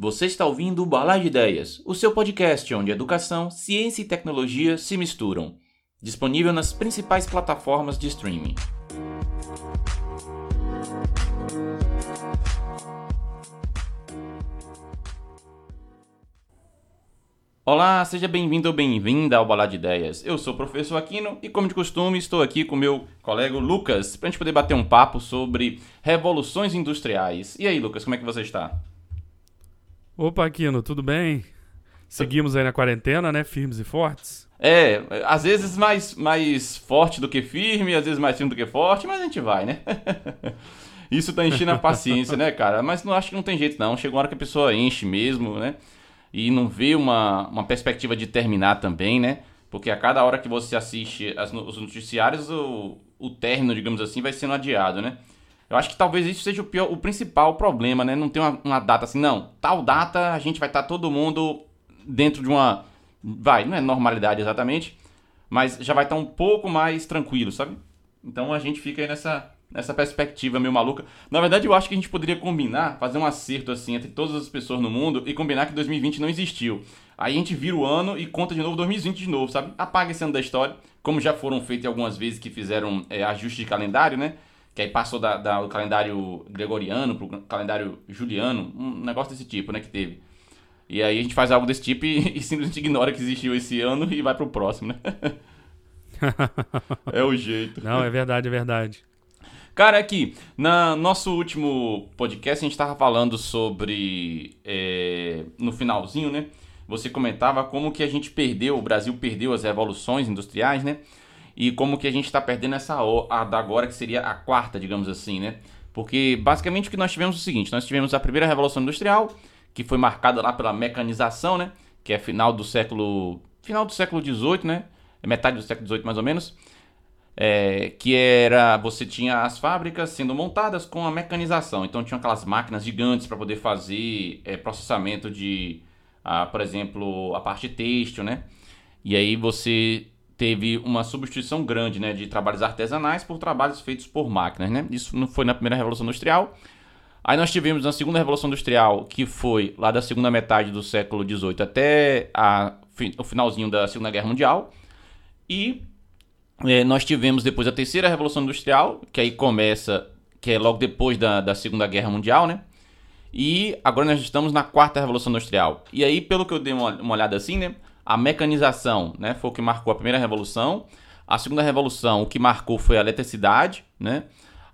Você está ouvindo o Balar de Ideias, o seu podcast onde educação, ciência e tecnologia se misturam. Disponível nas principais plataformas de streaming. Olá, seja bem-vindo ou bem-vinda ao Balar de Ideias. Eu sou o professor Aquino e, como de costume, estou aqui com meu colega Lucas para a gente poder bater um papo sobre revoluções industriais. E aí, Lucas, como é que você está? Opa, Aquino, tudo bem? Seguimos aí na quarentena, né? Firmes e fortes. É, às vezes mais, mais forte do que firme, às vezes mais firme do que forte, mas a gente vai, né? Isso tá enchendo a paciência, né, cara? Mas não acho que não tem jeito, não. Chega uma hora que a pessoa enche mesmo, né? E não vê uma, uma perspectiva de terminar também, né? Porque a cada hora que você assiste as, os noticiários, o, o término, digamos assim, vai sendo adiado, né? Eu acho que talvez isso seja o, pior, o principal problema, né? Não tem uma, uma data assim, não. Tal data a gente vai estar tá todo mundo dentro de uma. Vai, não é normalidade exatamente, mas já vai estar tá um pouco mais tranquilo, sabe? Então a gente fica aí nessa, nessa perspectiva meio maluca. Na verdade, eu acho que a gente poderia combinar, fazer um acerto assim entre todas as pessoas no mundo e combinar que 2020 não existiu. Aí a gente vira o ano e conta de novo 2020 de novo, sabe? Apaga esse ano da história, como já foram feitos algumas vezes que fizeram é, ajuste de calendário, né? Que aí passou da, da, do calendário gregoriano para o calendário juliano, um negócio desse tipo, né, que teve. E aí a gente faz algo desse tipo e, e simplesmente ignora que existiu esse ano e vai pro próximo, né? é o jeito. Não, é verdade, é verdade. Cara, aqui, no nosso último podcast a gente estava falando sobre. É, no finalzinho, né? Você comentava como que a gente perdeu, o Brasil perdeu as revoluções industriais, né? E como que a gente está perdendo essa da agora, que seria a quarta, digamos assim, né? Porque basicamente o que nós tivemos é o seguinte: nós tivemos a primeira revolução industrial, que foi marcada lá pela mecanização, né? Que é final do século. Final do século XVIII, né? Metade do século XVIII mais ou menos. É, que era você tinha as fábricas sendo montadas com a mecanização. Então tinha aquelas máquinas gigantes para poder fazer é, processamento de, ah, por exemplo, a parte têxtil, né? E aí você teve uma substituição grande né, de trabalhos artesanais por trabalhos feitos por máquinas. Né? Isso não foi na primeira Revolução Industrial. Aí nós tivemos na segunda Revolução Industrial, que foi lá da segunda metade do século XVIII até a, o finalzinho da Segunda Guerra Mundial. E é, nós tivemos depois a terceira Revolução Industrial, que aí começa, que é logo depois da, da Segunda Guerra Mundial, né? E agora nós estamos na quarta Revolução Industrial. E aí, pelo que eu dei uma, uma olhada assim, né? A mecanização né, foi o que marcou a primeira revolução. A segunda revolução, o que marcou foi a eletricidade, né?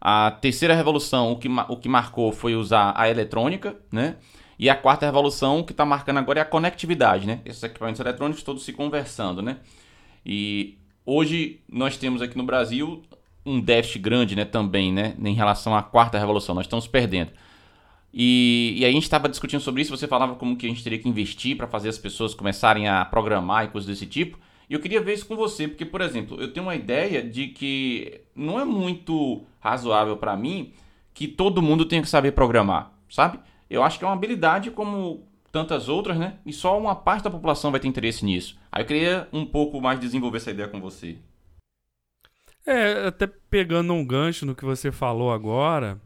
A terceira revolução, o que, o que marcou foi usar a eletrônica, né? E a quarta revolução, o que está marcando agora é a conectividade, né? Esses equipamentos eletrônicos todos se conversando, né? E hoje nós temos aqui no Brasil um déficit grande, né, também, né, em relação à quarta revolução. Nós estamos perdendo. E, e a gente estava discutindo sobre isso, você falava como que a gente teria que investir para fazer as pessoas começarem a programar e coisas desse tipo. E eu queria ver isso com você, porque, por exemplo, eu tenho uma ideia de que não é muito razoável para mim que todo mundo tenha que saber programar, sabe? Eu acho que é uma habilidade como tantas outras, né? E só uma parte da população vai ter interesse nisso. Aí eu queria um pouco mais desenvolver essa ideia com você. É, até pegando um gancho no que você falou agora,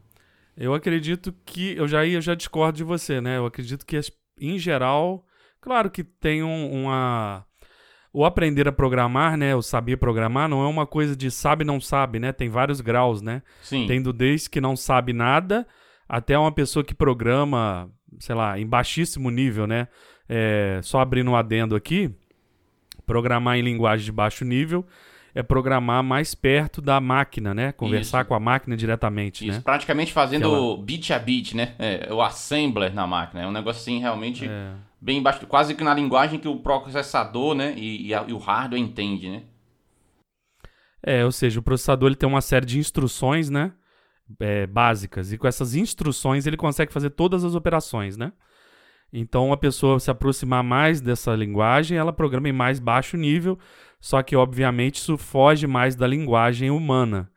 eu acredito que. Eu já, eu já discordo de você, né? Eu acredito que, em geral, claro que tem um, uma. O aprender a programar, né? O saber programar não é uma coisa de sabe não sabe, né? Tem vários graus, né? Sim. Tem do desde que não sabe nada até uma pessoa que programa, sei lá, em baixíssimo nível, né? É, só abrindo um adendo aqui, programar em linguagem de baixo nível é programar mais perto da máquina, né? Conversar Isso. com a máquina diretamente, Isso, né? praticamente fazendo Aquela... bit a bit, né? É, o assembler na máquina. É um negócio assim realmente é. bem baixo, quase que na linguagem que o processador, né? E, e, a, e, o hardware entende, né? É, ou seja, o processador ele tem uma série de instruções, né? É, básicas. E com essas instruções ele consegue fazer todas as operações, né? Então, a pessoa se aproximar mais dessa linguagem, ela programa em mais baixo nível, só que, obviamente, isso foge mais da linguagem humana.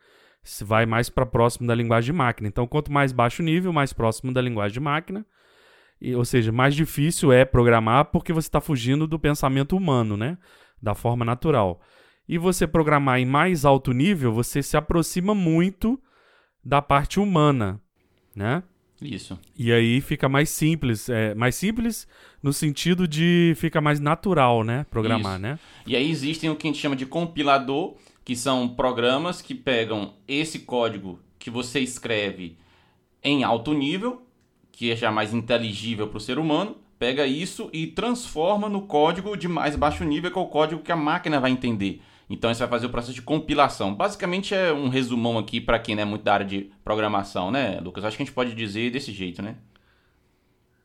Se vai mais para próximo da linguagem de máquina. Então, quanto mais baixo nível, mais próximo da linguagem de máquina. E, ou seja, mais difícil é programar porque você está fugindo do pensamento humano, né? Da forma natural. E você programar em mais alto nível, você se aproxima muito da parte humana, né? Isso. E aí fica mais simples, é, mais simples no sentido de fica mais natural, né, programar, Isso. né? E aí existem o que a gente chama de compilador, que são programas que pegam esse código que você escreve em alto nível, que é já mais inteligível para o ser humano, pega isso e transforma no código de mais baixo nível, que é o código que a máquina vai entender. Então isso vai fazer o processo de compilação. Basicamente é um resumão aqui para quem não é muito da área de programação, né, Lucas? Acho que a gente pode dizer desse jeito, né?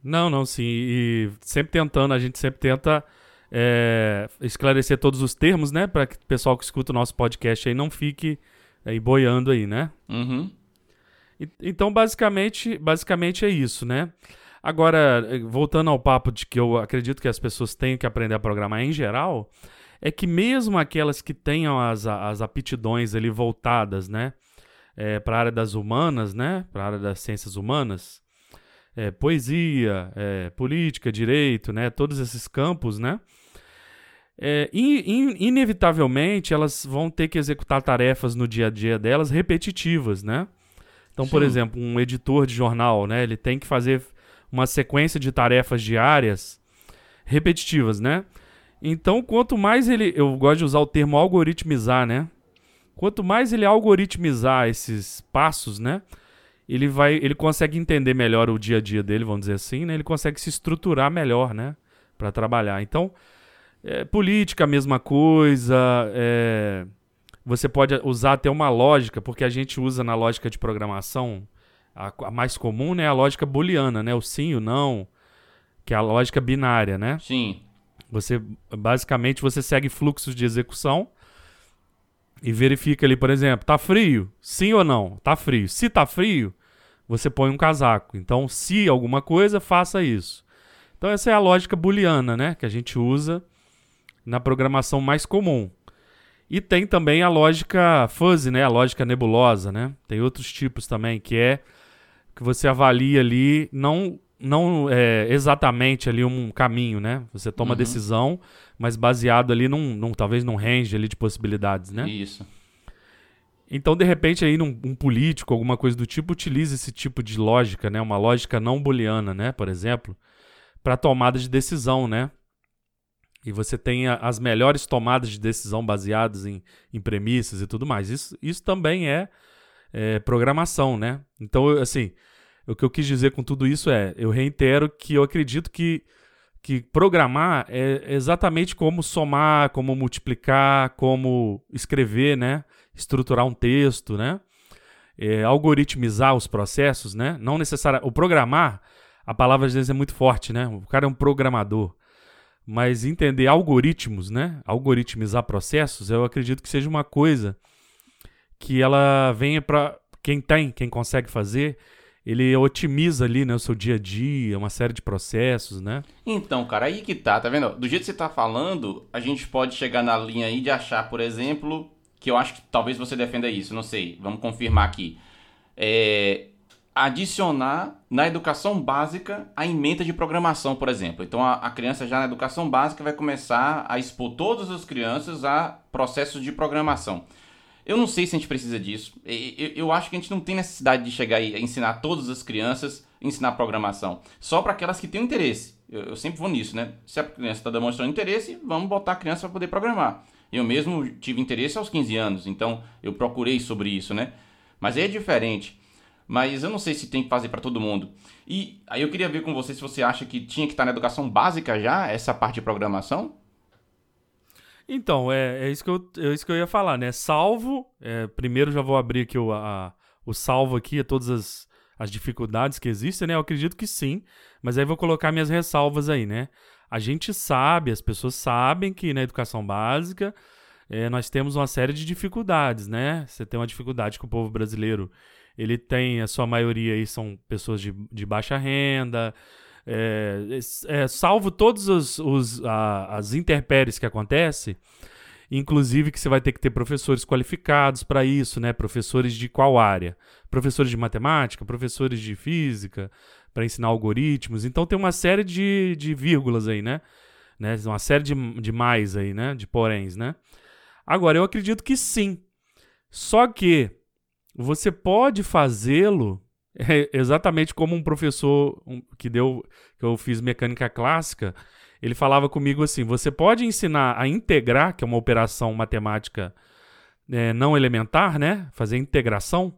Não, não, sim. E sempre tentando, a gente sempre tenta é, esclarecer todos os termos, né? Para que o pessoal que escuta o nosso podcast aí não fique aí boiando aí, né? Uhum. E- Então, basicamente, basicamente é isso, né? Agora, eh, voltando ao papo de que eu acredito que as pessoas têm que aprender a programar em geral, é que mesmo aquelas que tenham as, as aptidões ali voltadas, né? para a área das humanas, né? Para a área das ciências humanas, eh, poesia, eh, política, direito, né? Todos esses campos, né? É, in- in- inevitavelmente elas vão ter que executar tarefas no dia a dia delas repetitivas, né? Então, por Sim. exemplo, um editor de jornal, né? Ele tem que fazer uma sequência de tarefas diárias repetitivas, né? Então, quanto mais ele, eu gosto de usar o termo algoritmizar, né? Quanto mais ele algoritmizar esses passos, né? Ele vai, ele consegue entender melhor o dia a dia dele, vamos dizer assim, né? Ele consegue se estruturar melhor, né? Para trabalhar. Então, é, política, a mesma coisa. é, você pode usar até uma lógica, porque a gente usa na lógica de programação, a, a mais comum, né? A lógica booleana, né? O sim e o não, que é a lógica binária, né? Sim. Você basicamente você segue fluxos de execução e verifica ali, por exemplo, tá frio? Sim ou não? Tá frio. Se tá frio, você põe um casaco. Então, se alguma coisa, faça isso. Então essa é a lógica booleana, né, que a gente usa na programação mais comum. E tem também a lógica fuzzy, né, a lógica nebulosa, né? Tem outros tipos também que é que você avalia ali não não é, exatamente ali um caminho, né? Você toma Uhum. decisão, mas baseado ali num, num talvez num range ali de possibilidades, né? Isso. Então, de repente, aí num, um político, alguma coisa do tipo, utiliza esse tipo de lógica, né? Uma lógica não booleana, né? Por exemplo, para tomada de decisão, né? E você tem a- as melhores tomadas de decisão baseadas em, em premissas e tudo mais. Isso, isso também é, é, programação, né? Então, assim, o que eu quis dizer com tudo isso é, eu reitero que eu acredito que, que programar é exatamente como somar, como multiplicar, como escrever, né? Estruturar um texto, né? É, algoritmizar os processos, né? Não necessariamente. O programar, a palavra às vezes é muito forte, né? O cara é um programador. Mas entender algoritmos, né? Algoritmizar processos, eu acredito que seja uma coisa que ela venha para quem tem, quem consegue fazer, ele otimiza ali, né, o seu dia a dia, uma série de processos, né? Então, cara, aí que tá, tá vendo? Do jeito que você tá falando, a gente pode chegar na linha aí de achar, por exemplo, que eu acho que talvez você defenda isso, não sei, vamos confirmar aqui. É, adicionar na educação básica a ementa de programação, por exemplo. Então a, a criança já na educação básica vai começar a expor todas as crianças a processos de programação. Eu não sei se a gente precisa disso. Eu acho que a gente não tem necessidade de chegar e ensinar todas as crianças a ensinar programação. Só para aquelas que têm interesse. Eu, sempre vou nisso, né? Se a criança está demonstrando interesse, vamos botar a criança para poder programar. Eu mesmo tive interesse aos 15 anos, então eu procurei sobre isso, né? Mas aí é diferente. Mas eu não sei se tem que fazer para todo mundo. E aí eu queria ver com você se você acha que tinha que estar na educação básica já, essa parte de programação. Então, é, é, isso que eu, é isso que eu ia falar, né? Salvo, é, primeiro já vou abrir aqui o, a- o salvo aqui a todas as, as dificuldades que existem, né? Eu acredito que sim, mas aí vou colocar minhas ressalvas aí, né? A gente sabe, as pessoas sabem que na educação básica é, nós temos uma série de dificuldades, né? Você tem uma dificuldade que o povo brasileiro, ele tem, a sua maioria aí são pessoas de, de baixa renda, é, é, salvo todos os, os as intempéries que acontecem, inclusive que você vai ter que ter professores qualificados para isso, né? Professores de qual área? Professores de matemática, professores de física, para ensinar algoritmos. Então tem uma série de, de vírgulas aí, né? né? Uma série de, de mais aí, né? De poréns, né? Agora, eu acredito que sim. Só que você pode fazê-lo É exatamente como um professor que deu, que eu fiz mecânica clássica, ele falava comigo assim: você pode ensinar a integrar, que é uma operação matemática é, não elementar, né? Fazer integração.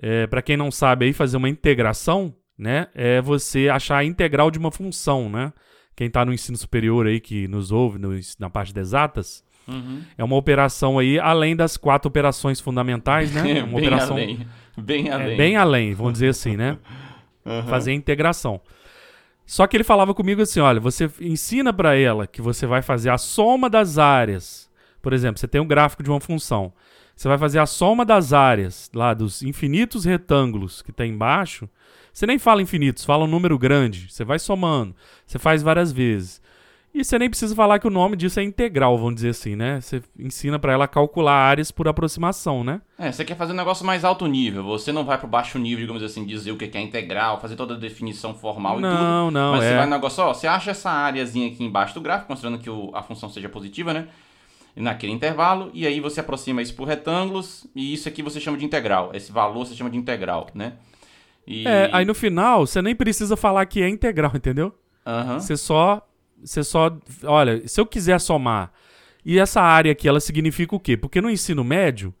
É, Para quem não sabe aí, fazer uma integração, né? É você achar a integral de uma função, né? Quem está no ensino superior aí, que nos ouve no, na parte de exatas, Uhum. é uma operação aí, além das quatro operações fundamentais, né? É uma operação além. Bem é, além. bem além, vamos dizer assim, né? Uhum. Fazer a integração. Só que ele falava comigo assim: olha, você ensina para ela que você vai fazer a soma das áreas. Por exemplo, você tem um gráfico de uma função. Você vai fazer a soma das áreas lá dos infinitos retângulos que tem embaixo. Você nem fala infinitos, fala um número grande. Você vai somando. Você faz várias vezes. E você nem precisa falar que o nome disso é integral, vamos dizer assim, né? Você ensina para ela calcular áreas por aproximação, né? É, você quer fazer um negócio mais alto nível. Você não vai pro baixo nível, digamos assim, dizer o que é integral, fazer toda a definição formal e tudo. Não, não, Mas é. você vai no negócio, ó, você acha essa áreazinha aqui embaixo do gráfico, considerando que o- a função seja positiva, né? Naquele intervalo, e aí você aproxima isso por retângulos, e isso aqui você chama de integral. Esse valor você chama de integral, né? E... É, aí no final, você nem precisa falar que é integral, entendeu? Aham. Você só. Você só. Olha, se eu quiser somar. E essa área aqui, ela significa o quê? Porque no ensino médio,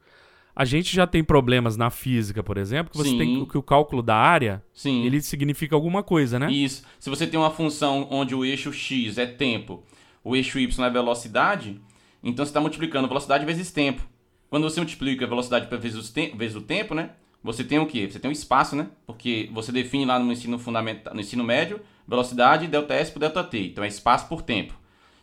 a gente já tem problemas na física, por exemplo, que você Sim. tem que o cálculo da área, Sim. ele significa alguma coisa, né? Isso. Se você tem uma função onde o eixo x é tempo, o eixo y é velocidade, então você está multiplicando velocidade vezes tempo. Quando você multiplica a velocidade vezes, te- vezes o tempo, né? Você tem o quê? Você tem o espaço, né? Porque você define lá no ensino fundamental, no ensino médio, velocidade delta S por delta T. Então é espaço por tempo.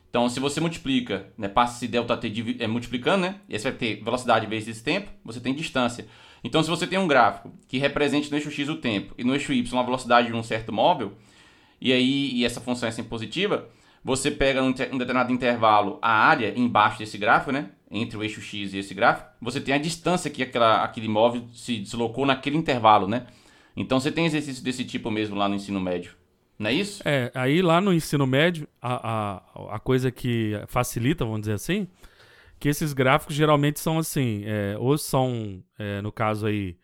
Então, se você multiplica, né, passa esse ΔT é, multiplicando, né? E aí você vai ter velocidade vezes tempo, você tem distância. Então, se você tem um gráfico que represente no eixo x o tempo e no eixo y a velocidade de um certo móvel, e aí e essa função é sempre positiva, você pega te- um determinado intervalo a área embaixo desse gráfico, né? Entre o eixo x e esse gráfico, você tem a distância que aquela, aquele móvel se deslocou naquele intervalo, né? Então, você tem exercício desse tipo mesmo lá no ensino médio. Não é isso? É, aí lá no ensino médio, a, a, a coisa que facilita, vamos dizer assim, que esses gráficos geralmente são assim, é, ou são, é, no caso aí,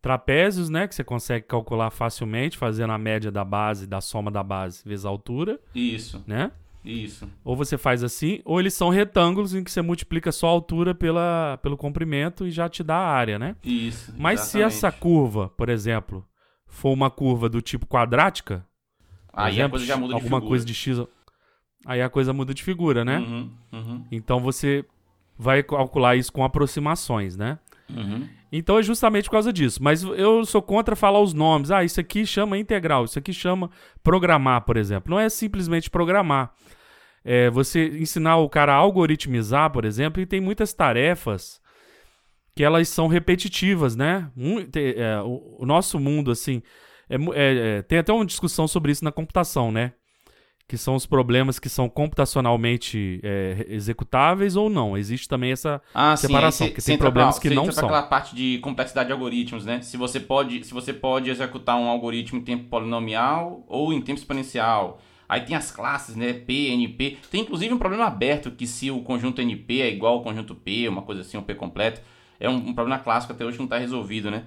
trapézios, né, que você consegue calcular facilmente, fazendo a média da base, da soma da base vezes a altura, Isso, né? isso. Ou você faz assim, ou eles são retângulos em que você multiplica só a altura pela, pelo comprimento e já te dá a área, né? Isso. Mas se exatamente. essa curva, por exemplo, for uma curva do tipo quadrática, Aí a coisa já muda de alguma figura. coisa de x, aí a coisa muda de figura, né? Uhum, uhum, Então você vai calcular isso com aproximações, né? uhum. Então é justamente por causa disso. Mas eu sou contra falar os nomes. Ah, isso aqui chama integral, isso aqui chama programar, por exemplo. Não é simplesmente programar. É você ensinar o cara a algoritmizar, por exemplo, e tem muitas tarefas que elas são repetitivas, né? Um- te- é, o, o nosso mundo, assim, é é- é, tem até uma discussão sobre isso na computação, né? Que são os problemas que são computacionalmente é, executáveis ou não. Existe também essa Ah, Separação, sim, cê- tem problemas pra- que não são. aquela parte de complexidade de algoritmos, né? Se você pode, se você pode executar um algoritmo em tempo polinomial ou em tempo exponencial. Aí tem as classes, né? P, NP. Tem inclusive um problema aberto que se o conjunto NP é igual ao conjunto P, uma coisa assim, um P completo. É um, um problema clássico até hoje que não está resolvido, né?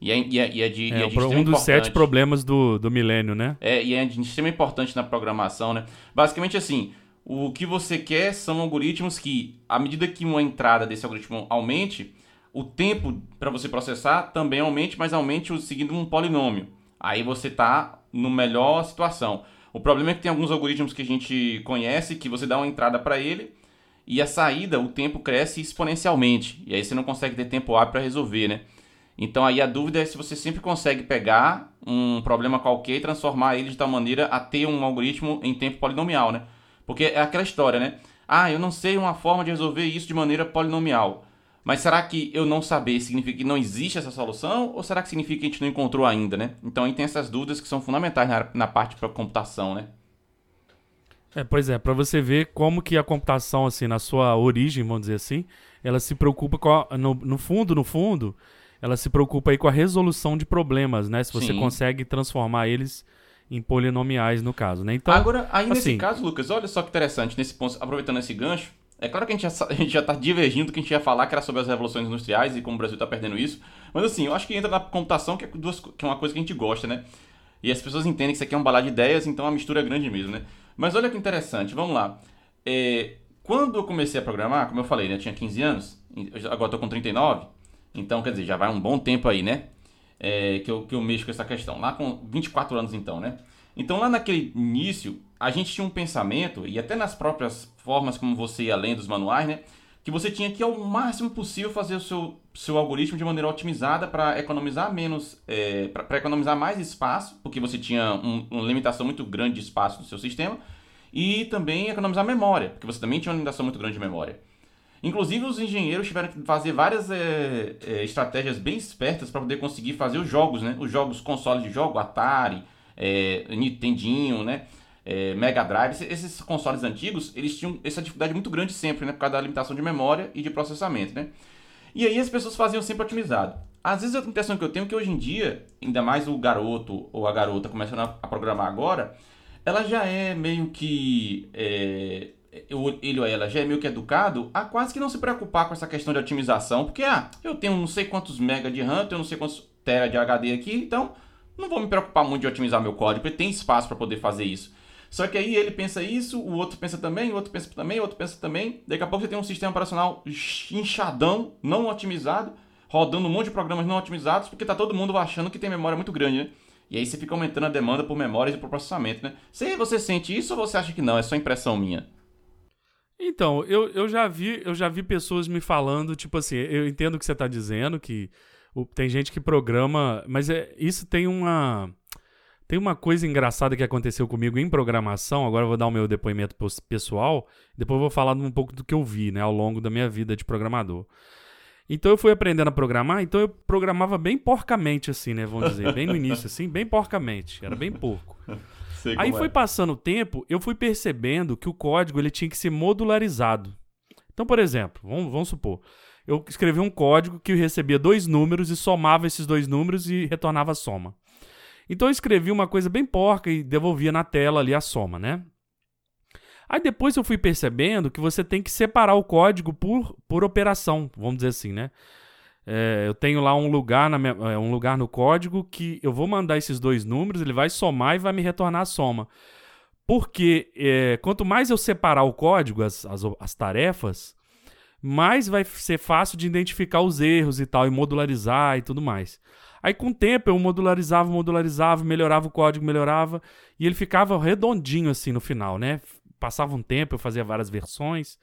E é, e é, e é de, e É, é um de um dos sete problemas do, do milênio, né? É, e é de extrema importância na programação, né? Basicamente assim, o que você quer são algoritmos que, à medida que uma entrada desse algoritmo aumente, o tempo para você processar também aumente, mas aumente seguindo um polinômio. Aí você tá no melhor situação. O problema é que tem alguns algoritmos que a gente conhece que você dá uma entrada para ele e a saída, o tempo cresce exponencialmente. E aí você não consegue ter tempo hábil para resolver, né? Então aí a dúvida é se você sempre consegue pegar um problema qualquer e transformar ele de tal maneira a ter um algoritmo em tempo polinomial, né? Porque é aquela história, né? Ah, eu não sei uma forma de resolver isso de maneira polinomial. Mas será que eu não saber significa que não existe essa solução? Ou será que significa que a gente não encontrou ainda, né? Então aí tem essas dúvidas que são fundamentais na, na parte para computação, né? É, pois é, para você ver como que a computação, assim, na sua origem, vamos dizer assim, ela se preocupa com a, no, no fundo, no fundo, ela se preocupa aí com a resolução de problemas, né? Se você Sim. consegue transformar eles em polinomiais, no caso, né? Então, Agora, aí nesse assim- caso, Lucas, olha só que interessante, nesse ponto, aproveitando esse gancho, É claro que a gente, já, a gente já tá divergindo do que a gente ia falar, que era sobre as revoluções industriais e como o Brasil tá perdendo isso. Mas assim, eu acho que entra na computação, que é, duas, que é uma coisa que a gente gosta, né? E as pessoas entendem que isso aqui é um balado de ideias, então a mistura é grande mesmo, né? Mas olha que interessante, vamos lá. É, quando eu comecei a programar, como eu falei, né? Eu tinha 15 anos, agora tô com 39, então quer dizer, já vai um bom tempo aí, né? É, que, eu, que eu mexo com essa questão. Lá com 24 anos então, né? Então lá naquele início, a gente tinha um pensamento, e até nas próprias formas como você ia além dos manuais, né? Que você tinha que, ao máximo possível, fazer o seu, seu algoritmo de maneira otimizada para economizar menos, é, para economizar mais espaço, porque você tinha um, uma limitação muito grande de espaço no seu sistema, e também economizar memória, porque você também tinha uma limitação muito grande de memória. Inclusive, os engenheiros tiveram que fazer várias é, é, estratégias bem espertas para poder conseguir fazer os jogos, né? Os jogos consoles de jogo, Atari, é, Nintendinho, né? Mega Drive, esses consoles antigos, eles tinham essa dificuldade muito grande sempre, né? Por causa da limitação de memória e de processamento, né? E aí as pessoas faziam sempre otimizado. Às vezes a impressão que eu tenho é que hoje em dia, ainda mais o garoto ou a garota começando a, programar agora, ela já é meio que. Ele ou ela já é meio que educado a quase que não se preocupar com essa questão de otimização, porque ah, eu tenho não sei quantos mega de RAM, eu não sei quantos tera de HD aqui, então não vou me preocupar muito de otimizar meu código, porque tem espaço para poder fazer isso. Só que aí ele pensa isso, o outro pensa também, o outro pensa também, o outro pensa também. Daqui a pouco você tem um sistema operacional inchadão, não otimizado, rodando um monte de programas não otimizados, porque tá todo mundo achando que tem memória muito grande, né? E aí você fica aumentando a demanda por memórias e por processamento, né? Se você sente isso ou você acha que não? É só impressão minha? Então, eu, eu já vi eu já vi pessoas me falando, tipo assim, eu entendo o que você está dizendo, que o, tem gente que programa, mas é, isso tem uma. Tem uma coisa engraçada que aconteceu comigo em programação. Agora eu vou dar o meu depoimento pessoal. Depois eu vou falar um pouco do que eu vi, né, ao longo da minha vida de programador. Então eu fui aprendendo a programar, então eu programava bem porcamente, assim, né? Vamos dizer, bem no início, assim, bem porcamente. Era bem porco. Aí foi é. passando o tempo, eu fui percebendo que o código ele tinha que ser modularizado. Então, por exemplo, vamos, vamos supor, eu escrevi um código que recebia dois números e somava esses dois números e retornava a soma. Então eu escrevi uma coisa bem porca e devolvia na tela ali a soma, né? Aí depois eu fui percebendo que você tem que separar o código por, por operação, vamos dizer assim, né? É, eu tenho lá um lugar, na minha, é, um lugar no código que eu vou mandar esses dois números, ele vai somar e vai me retornar a soma. Porque é, quanto mais eu separar o código, as, as, as tarefas, mais vai ser fácil de identificar os erros e tal, e modularizar e tudo mais. Aí com o tempo eu modularizava, modularizava, melhorava o código, melhorava, e ele ficava redondinho assim no final, né? Passava um tempo, eu fazia várias versões.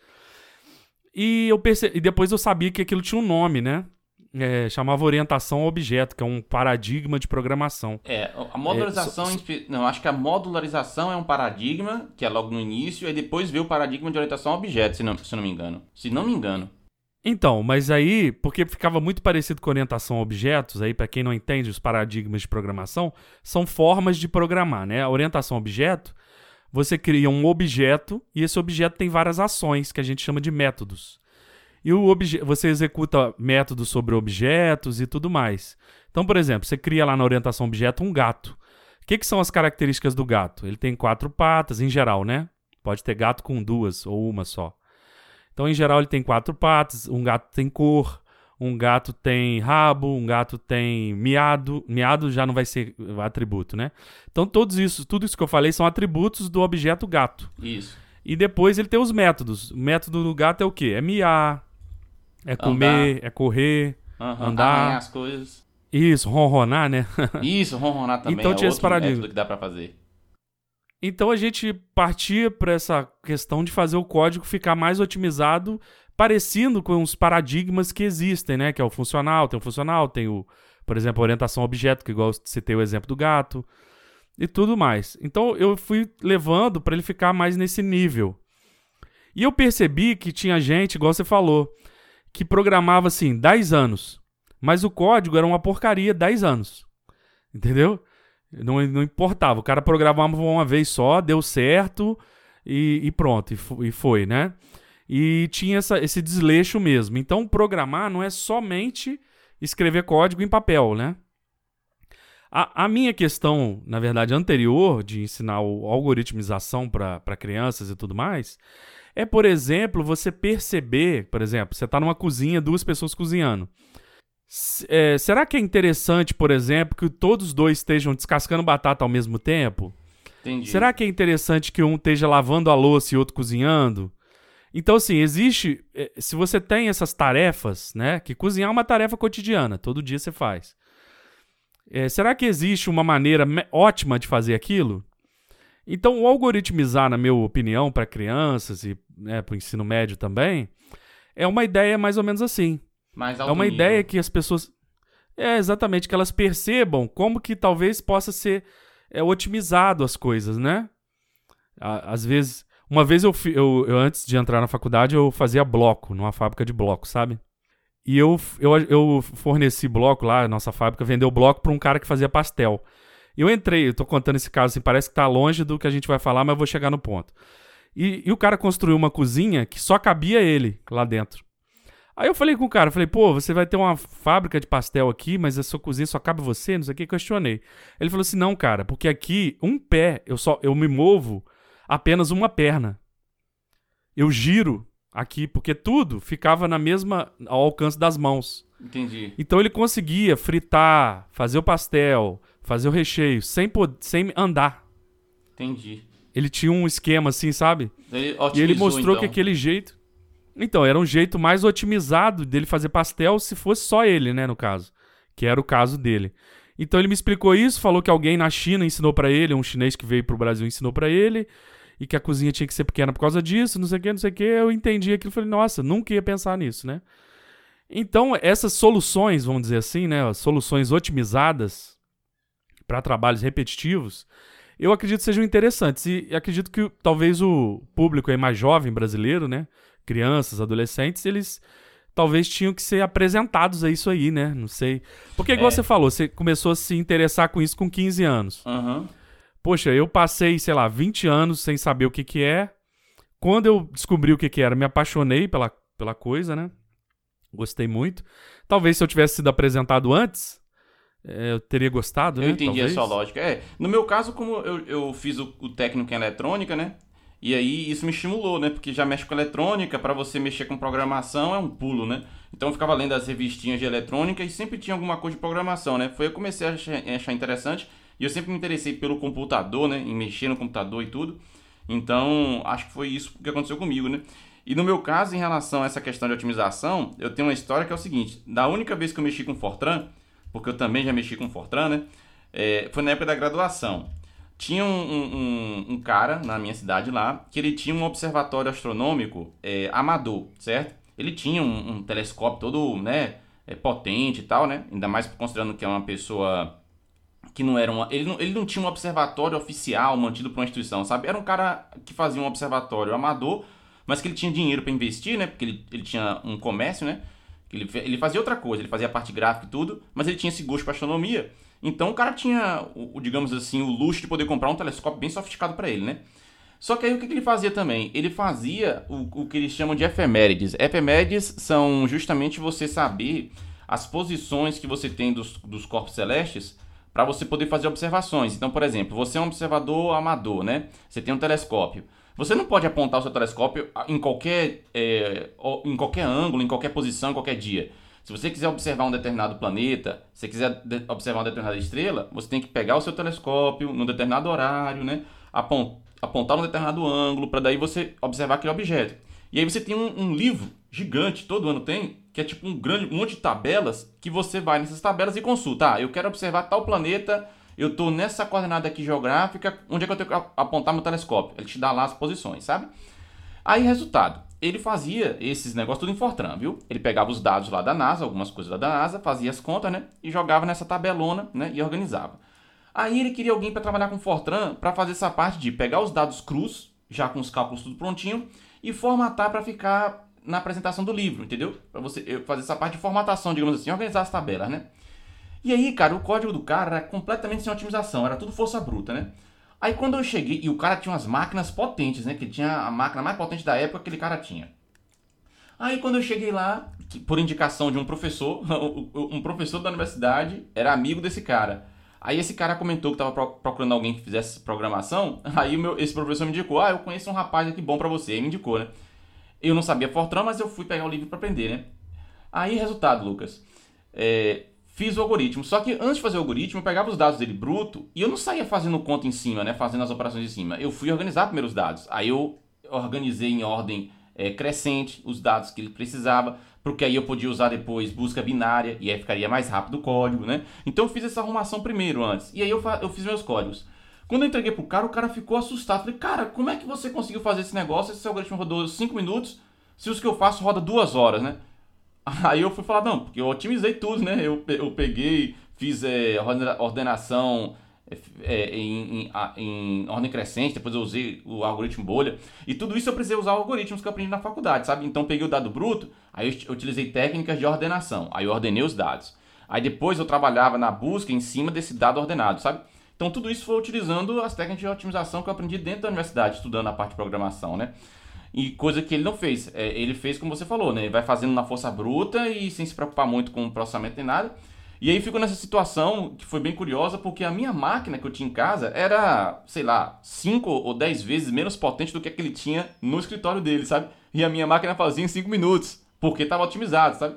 E eu perce... e depois eu sabia que aquilo tinha um nome, né? é, chamava orientação ao objeto, que é um paradigma de programação. É, a modularização. É, so, não, acho que a modularização é um paradigma, que é logo no início, e depois vê o paradigma de orientação ao objeto, se não, se não me engano. Se não me engano. Então, mas aí, porque ficava muito parecido com orientação a objetos, aí para quem não entende os paradigmas de programação, são formas de programar, né? A orientação a objeto, você cria um objeto e esse objeto tem várias ações que a gente chama de métodos. E o você executa métodos sobre objetos e tudo mais. Então, por exemplo, você cria lá na orientação objeto um gato. O que, que são as características do gato? Ele tem quatro patas, em geral, né? Pode ter gato com duas ou uma só. Então, em geral, ele tem quatro patas, um gato tem cor, um gato tem rabo, um gato tem miado. Miado já não vai ser atributo, né? Então, todos isso, tudo isso que eu falei são atributos do objeto gato. Isso. E depois ele tem os métodos. O método do gato é o quê? É miar, é comer, andar. é correr, uhum, andar. as coisas. Isso, ronronar, né? Isso, ronronar também então, é tinha esse paradigma. que dá para fazer. Então a gente partia para essa questão de fazer o código ficar mais otimizado, parecendo com os paradigmas que existem, né? Que é o funcional, tem o funcional, tem o, por exemplo, a orientação objeto, que igual tem o exemplo do gato, e tudo mais. Então eu fui levando para ele ficar mais nesse nível. E eu percebi que tinha gente, igual você falou, que programava assim 10 anos, mas o código era uma porcaria 10 anos. Entendeu? Não, não importava. O cara programava uma vez só, deu certo e, e pronto, e, e, foi, né? E tinha essa, esse desleixo mesmo. Então, programar não é somente escrever código em papel, né? A, a minha questão, na verdade, anterior de ensinar o algoritmização para crianças e tudo mais, é, por exemplo, você perceber, por exemplo, você está numa cozinha, duas pessoas cozinhando. É, será que é interessante, por exemplo, que todos dois estejam descascando batata ao mesmo tempo? Entendi. Será que é interessante que um esteja lavando a louça e outro cozinhando? Então, assim, existe. É, se você tem essas tarefas, né? Que cozinhar é uma tarefa cotidiana, todo dia você faz. É, será que existe uma maneira ótima de fazer aquilo? Então, o algoritmizar, na minha opinião, para crianças e né, para o ensino médio também, é uma ideia mais ou menos assim. É uma nível. ideia que as pessoas. É, exatamente, que elas percebam como que talvez possa ser é, otimizado as coisas, né? Às vezes. Uma vez eu, eu, eu, antes de entrar na faculdade, eu fazia bloco, numa fábrica de bloco, sabe? E eu, eu, eu forneci bloco lá, nossa fábrica vendeu bloco para um cara que fazia pastel. Eu entrei, eu tô contando esse caso assim, parece que tá longe do que a gente vai falar, mas eu vou chegar no ponto. E, e o cara construiu uma cozinha que só cabia ele lá dentro. Aí eu falei com o cara, falei, pô, você vai ter uma fábrica de pastel aqui, mas a sua cozinha só cabe você, não sei o que, questionei. Ele falou assim, não, cara, porque aqui, um pé, eu só eu me movo apenas uma perna. Eu giro aqui, porque tudo ficava na mesma ao alcance das mãos. Entendi. Então ele conseguia fritar, fazer o pastel, fazer o recheio sem sem andar. Entendi. Ele tinha um esquema assim, sabe? Ele e ele mostrou então. que aquele jeito Então, era um jeito mais otimizado dele fazer pastel se fosse só ele, né, no caso, que era o caso dele. Então ele me explicou isso, falou que alguém na China ensinou para ele, um chinês que veio pro Brasil ensinou para ele e que a cozinha tinha que ser pequena por causa disso, não sei o que, não sei o que. Eu entendi aquilo e falei, nossa, nunca ia pensar nisso, né? Então, essas soluções, vamos dizer assim, né? Soluções otimizadas para trabalhos repetitivos, eu acredito sejam interessantes. E acredito que talvez o público aí mais jovem brasileiro, né? Crianças, adolescentes, eles talvez tinham que ser apresentados a isso aí, né? Não sei. Porque, igual é. você falou, você começou a se interessar com isso com 15 anos. Uhum. Poxa, eu passei, sei lá, 20 anos sem saber o que que é. Quando eu descobri o que que era, me apaixonei pela, pela coisa, né? Gostei muito. Talvez se eu tivesse sido apresentado antes, é, eu teria gostado, eu né? entendi Talvez. a sua lógica. É, no meu caso, como eu, eu fiz o, o técnico em eletrônica, né? E aí isso me estimulou, né? Porque já mexe com eletrônica, para você mexer com programação é um pulo, né? Então eu ficava lendo as revistinhas de eletrônica e sempre tinha alguma coisa de programação, né? Foi eu comecei a achar, a achar interessante. E eu sempre me interessei pelo computador, né? Em mexer no computador e tudo. Então, acho que foi isso que aconteceu comigo, né? E no meu caso, em relação a essa questão de otimização, eu tenho uma história que é o seguinte: da única vez que eu mexi com Fortran, porque eu também já mexi com Fortran, né? É, foi na época da graduação. Tinha um, um, um, cara na minha cidade lá que ele tinha um observatório astronômico é, amador, certo? Ele tinha um, um telescópio todo, né? É, potente e tal, né? Ainda mais considerando que é uma pessoa que não era uma. Ele não, ele não tinha um observatório oficial mantido por uma instituição, sabe? Era um cara que fazia um observatório amador, mas que ele tinha dinheiro para investir, né? Porque ele, ele tinha um comércio, né? Ele, ele fazia outra coisa, ele fazia a parte gráfica e tudo, mas ele tinha esse gosto para astronomia. Então o cara tinha, o, digamos assim, o luxo de poder comprar um telescópio bem sofisticado para ele, né? Só que aí o que, que ele fazia também? Ele fazia o, o que eles chamam de efemérides. Efemérides são justamente você saber as posições que você tem dos, dos corpos celestes para você poder fazer observações. Então, por exemplo, você é um observador amador, né? Você tem um telescópio. Você não pode apontar o seu telescópio em qualquer, é, em qualquer ângulo, em qualquer posição, em qualquer dia. Se você quiser observar um determinado planeta, se você quiser observar uma determinada estrela, você tem que pegar o seu telescópio num determinado horário, né? apontar num determinado ângulo, para daí você observar aquele objeto. E aí você tem um, um livro gigante, todo ano tem, que é tipo um grande um monte de tabelas que você vai nessas tabelas e consulta. Ah, eu quero observar tal planeta, eu estou nessa coordenada aqui geográfica, onde é que eu tenho que apontar meu telescópio? Ele te dá lá as posições, sabe? Aí, resultado, ele fazia esses negócios tudo em Fortran, viu? Ele pegava os dados lá da NASA, algumas coisas lá da NASA, fazia as contas, né? E jogava nessa tabelona, né? E organizava. Aí ele queria alguém para trabalhar com Fortran para fazer essa parte de pegar os dados crus, já com os cálculos tudo prontinho, e formatar para ficar na apresentação do livro, entendeu? Para você fazer essa parte de formatação, digamos assim, organizar as tabelas, né? E aí, cara, o código do cara era completamente sem otimização, era tudo força bruta, né? Aí quando eu cheguei, e o cara tinha umas máquinas potentes, né? Que tinha a máquina mais potente da época que aquele cara tinha. Aí quando eu cheguei lá, por indicação de um professor, um professor da universidade era amigo desse cara. Aí esse cara comentou que estava procurando alguém que fizesse programação. Aí meu, esse professor me indicou: Ah, eu conheço um rapaz aqui bom para você. Aí me indicou, né? Eu não sabia Fortran, mas eu fui pegar o livro para aprender, né? Aí, resultado, Lucas. É, fiz o algoritmo. Só que antes de fazer o algoritmo, eu pegava os dados dele bruto e eu não saía fazendo conta em cima, né? Fazendo as operações em cima. Eu fui organizar primeiro os dados. Aí eu organizei em ordem é, crescente os dados que ele precisava, porque aí eu podia usar depois busca binária e aí ficaria mais rápido o código, né? Então eu fiz essa arrumação primeiro antes. E aí eu, eu fiz meus códigos. Quando eu entreguei pro cara, o cara ficou assustado. Falei, cara, como é que você conseguiu fazer esse negócio? Esse algoritmo rodou 5 minutos, se os que eu faço roda 2 horas, né? Aí eu fui falar, não, porque eu otimizei tudo, né? Eu, eu peguei, fiz é, ordenação é, em, em, em, ordem crescente, depois eu usei o algoritmo bolha. E tudo isso eu precisei usar algoritmos que eu aprendi na faculdade, sabe? Então peguei o dado bruto, aí eu utilizei técnicas de ordenação, aí eu ordenei os dados. Aí depois eu trabalhava na busca em cima desse dado ordenado, sabe? Então tudo isso foi utilizando as técnicas de otimização que eu aprendi dentro da universidade, estudando a parte de programação, né? E coisa que ele não fez. É, ele fez como você falou, né? Ele vai fazendo na força bruta e sem se preocupar muito com o processamento nem nada. E aí ficou nessa situação que foi bem curiosa, porque a minha máquina que eu tinha em casa era, sei lá, 5 ou 10 vezes menos potente do que a que ele tinha no escritório dele, sabe? E a minha máquina fazia em 5 minutos, porque estava otimizado, sabe?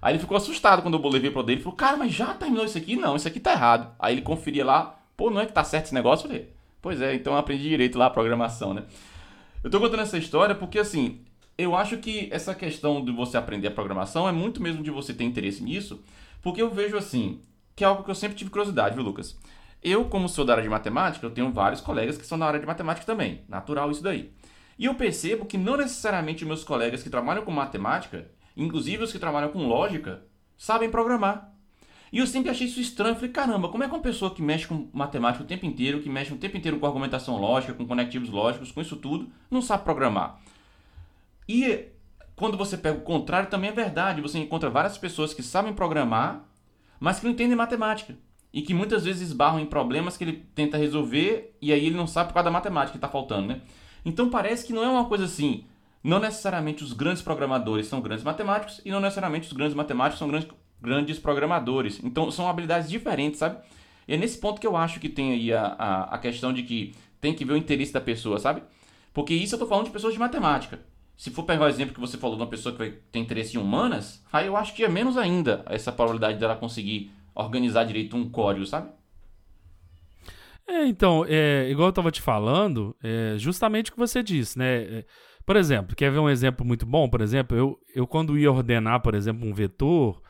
Aí ele ficou assustado quando eu levei pro dele, falou, cara, mas já terminou isso aqui? Não, isso aqui tá errado. Aí ele conferia lá, pô, não é que tá certo esse negócio? Eu falei, pois é, então eu aprendi direito lá a programação, né? Eu tô contando essa história porque, assim, eu acho que essa questão de você aprender a programação é muito mesmo de você ter interesse nisso, porque eu vejo assim, que é algo que eu sempre tive curiosidade, viu, Lucas? Eu, como sou da área de matemática, eu tenho vários colegas que são da área de matemática também. Natural isso daí. E eu percebo que não necessariamente meus colegas que trabalham com matemática, inclusive os que trabalham com lógica, sabem programar. E eu sempre achei isso estranho. Eu falei, caramba, como é que uma pessoa que mexe com matemática o tempo inteiro, que mexe o tempo inteiro com argumentação lógica, com conectivos lógicos, com isso tudo, não sabe programar? E quando você pega o contrário, também é verdade. Você encontra várias pessoas que sabem programar, mas que não entendem matemática. E que muitas vezes esbarram em problemas que ele tenta resolver e aí ele não sabe por causa da matemática que está faltando, né? Então parece que não é uma coisa assim. Não necessariamente os grandes programadores são grandes matemáticos e não necessariamente os grandes matemáticos são grandes grandes programadores. Então são habilidades diferentes, sabe? E é nesse ponto que eu acho que tem aí a, a, a questão de que tem que ver o interesse da pessoa, sabe? Porque isso eu tô falando de pessoas de matemática. Se for pegar o exemplo que você falou de uma pessoa que vai ter interesse em humanas, aí eu acho que é menos ainda essa probabilidade dela conseguir organizar direito um código, sabe? É, então, é, igual eu estava te falando, é justamente o que você disse, né? É, por exemplo, quer ver um exemplo muito bom? Por exemplo, eu, eu quando ia ordenar, por exemplo, um vetor,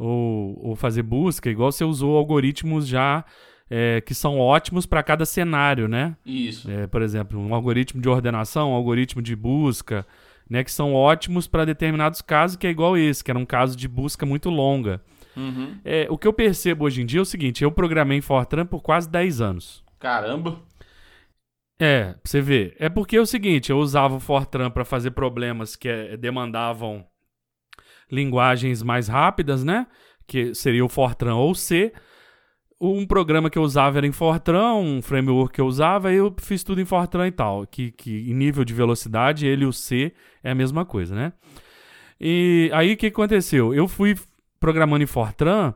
ou, ou fazer busca, igual você usou algoritmos já é, que são ótimos para cada cenário, né? Isso. É, por exemplo, um algoritmo de ordenação, um algoritmo de busca, né? Que são ótimos para determinados casos, que é igual esse, que era um caso de busca muito longa. Uhum. É, o que eu percebo hoje em dia é o seguinte: eu programei em Fortran por quase 10 anos. Caramba! É, pra você ver. É porque é o seguinte: eu usava o Fortran para fazer problemas que é, demandavam linguagens mais rápidas, né? Que seria o Fortran ou C. Um programa que eu usava era em Fortran, um framework que eu usava, eu fiz tudo em Fortran e tal. Que, que em nível de velocidade, ele e o C é a mesma coisa, né? E aí o que aconteceu? Eu fui programando em Fortran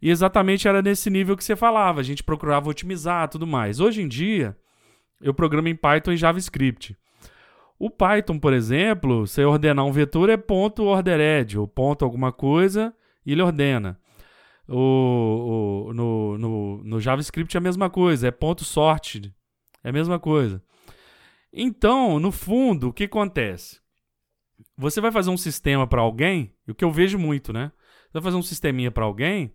e exatamente era nesse nível que você falava. A gente procurava otimizar tudo mais. Hoje em dia, eu programo em Python e JavaScript. O Python, por exemplo, você ordenar um vetor é ponto ordered, ou ponto alguma coisa, e ele ordena. O, o, no, no, no, JavaScript é a mesma coisa, é ponto sorted, é a mesma coisa. Então, no fundo, o que acontece? Você vai fazer um sistema para alguém, o que eu vejo muito, né? Você vai fazer um sisteminha para alguém,